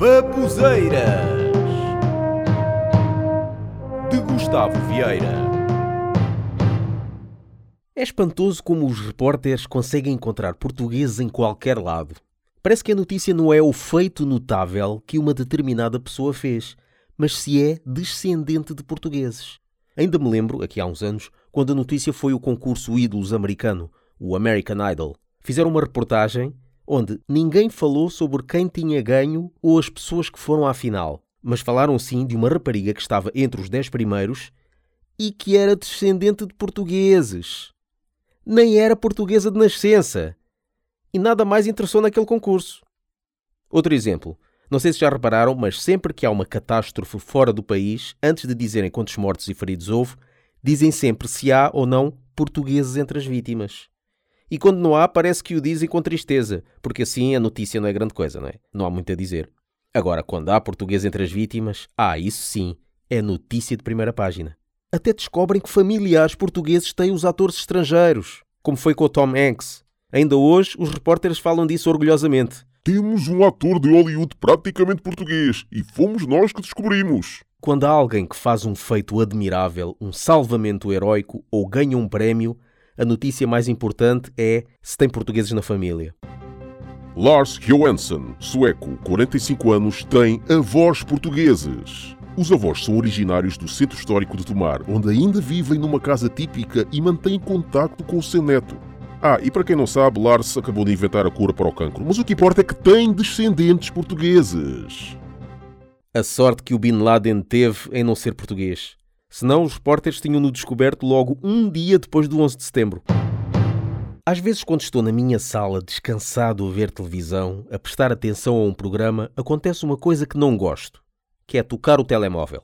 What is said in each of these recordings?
Babuzeiras de Gustavo Vieira. É espantoso como os repórteres conseguem encontrar portugueses em qualquer lado. Parece que a notícia não é o feito notável que uma determinada pessoa fez, mas se é descendente de portugueses. Ainda me lembro, aqui há uns anos, quando a notícia foi o concurso Ídolos americano, o American Idol. Fizeram uma reportagem onde ninguém falou sobre quem tinha ganho ou as pessoas que foram à final, mas falaram sim de uma rapariga que estava entre os dez primeiros e que era descendente de portugueses. Nem era portuguesa de nascença. E nada mais interessou naquele concurso. Outro exemplo. Não sei se já repararam, mas sempre que há uma catástrofe fora do país, antes de dizerem quantos mortos e feridos houve, dizem sempre se há ou não portugueses entre as vítimas. E quando não há, parece que o dizem com tristeza, porque assim a notícia não é grande coisa, não é? Não há muito a dizer. Agora, quando há português entre as vítimas, ah, isso sim, é notícia de primeira página. Até descobrem que familiares portugueses têm os atores estrangeiros, como foi com o Tom Hanks. Ainda hoje, os repórteres falam disso orgulhosamente. Temos um ator de Hollywood praticamente português e fomos nós que descobrimos. Quando há alguém que faz um feito admirável, um salvamento heróico ou ganha um prémio, a notícia mais importante é se tem portugueses na família. Lars Johansson, sueco, 45 anos, tem avós portugueses. Os avós são originários do centro histórico de Tomar, onde ainda vivem numa casa típica e mantêm contacto com o seu neto. Ah, e para quem não sabe, Lars acabou de inventar a cura para o cancro, mas o que importa é que tem descendentes portugueses. A sorte que o Bin Laden teve em não ser português. Senão os repórteres tinham-no descoberto logo um dia depois do 11 de setembro. Às vezes, quando estou na minha sala, descansado a ver televisão, a prestar atenção a um programa, acontece uma coisa que não gosto, que é tocar o telemóvel.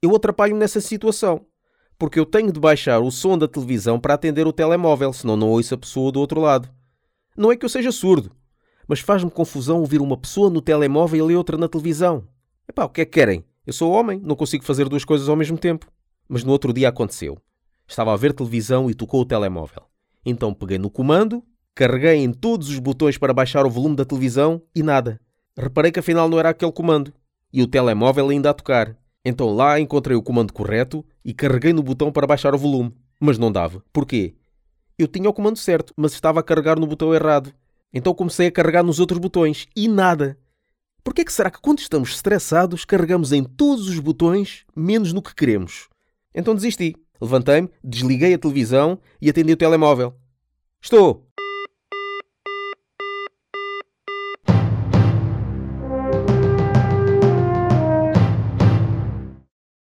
Eu atrapalho-me nessa situação, porque eu tenho de baixar o som da televisão para atender o telemóvel, senão não ouço a pessoa do outro lado. Não é que eu seja surdo, mas faz-me confusão ouvir uma pessoa no telemóvel e outra na televisão. Epá, o que é que querem? Eu sou homem, não consigo fazer duas coisas ao mesmo tempo. Mas no outro dia aconteceu. Estava a ver televisão e tocou o telemóvel. Então peguei no comando, carreguei em todos os botões para baixar o volume da televisão e nada. Reparei que afinal não era aquele comando. E o telemóvel ainda a tocar. Então lá encontrei o comando correto e carreguei no botão para baixar o volume. Mas não dava. Porquê? Eu tinha o comando certo, mas estava a carregar no botão errado. Então comecei a carregar nos outros botões e nada. Por que é que será que quando estamos estressados carregamos em todos os botões menos no que queremos? Então desisti. Levantei-me, desliguei a televisão e atendi o telemóvel. Estou!